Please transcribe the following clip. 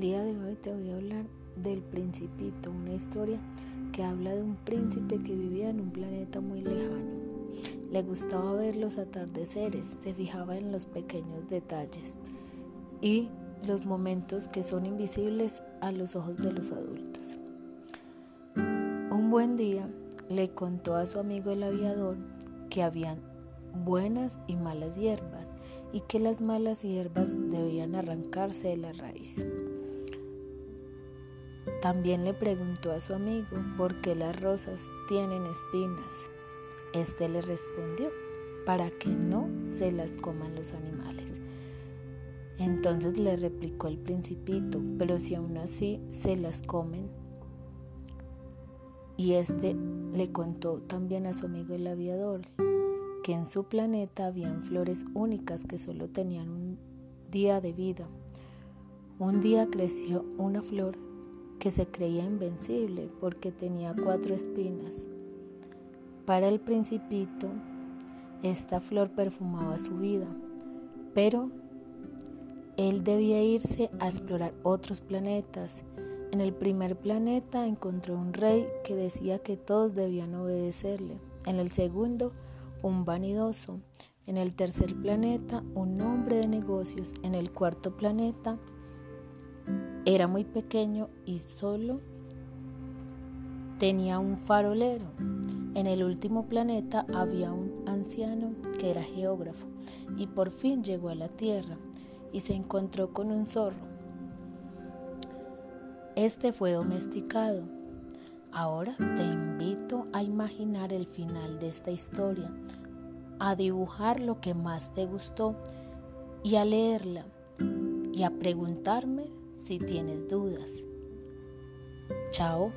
día de hoy te voy a hablar del Principito, una historia que habla de un príncipe que vivía en un planeta muy lejano. Le gustaba ver los atardeceres, se fijaba en los pequeños detalles y los momentos que son invisibles a los ojos de los adultos. Un buen día le contó a su amigo el aviador que habían buenas y malas hierbas y que las malas hierbas debían arrancarse de la raíz. También le preguntó a su amigo por qué las rosas tienen espinas. Este le respondió, para que no se las coman los animales. Entonces le replicó el principito, pero si aún así se las comen. Y este le contó también a su amigo el aviador que en su planeta habían flores únicas que solo tenían un día de vida. Un día creció una flor que se creía invencible porque tenía cuatro espinas. Para el principito, esta flor perfumaba su vida, pero él debía irse a explorar otros planetas. En el primer planeta encontró un rey que decía que todos debían obedecerle. En el segundo, un vanidoso. En el tercer planeta, un hombre de negocios. En el cuarto planeta, era muy pequeño y solo tenía un farolero. En el último planeta había un anciano que era geógrafo y por fin llegó a la Tierra y se encontró con un zorro. Este fue domesticado Ahora te invito a imaginar el final de esta historia, a dibujar lo que más te gustó y a leerla y a preguntarme si tienes dudas. Chao.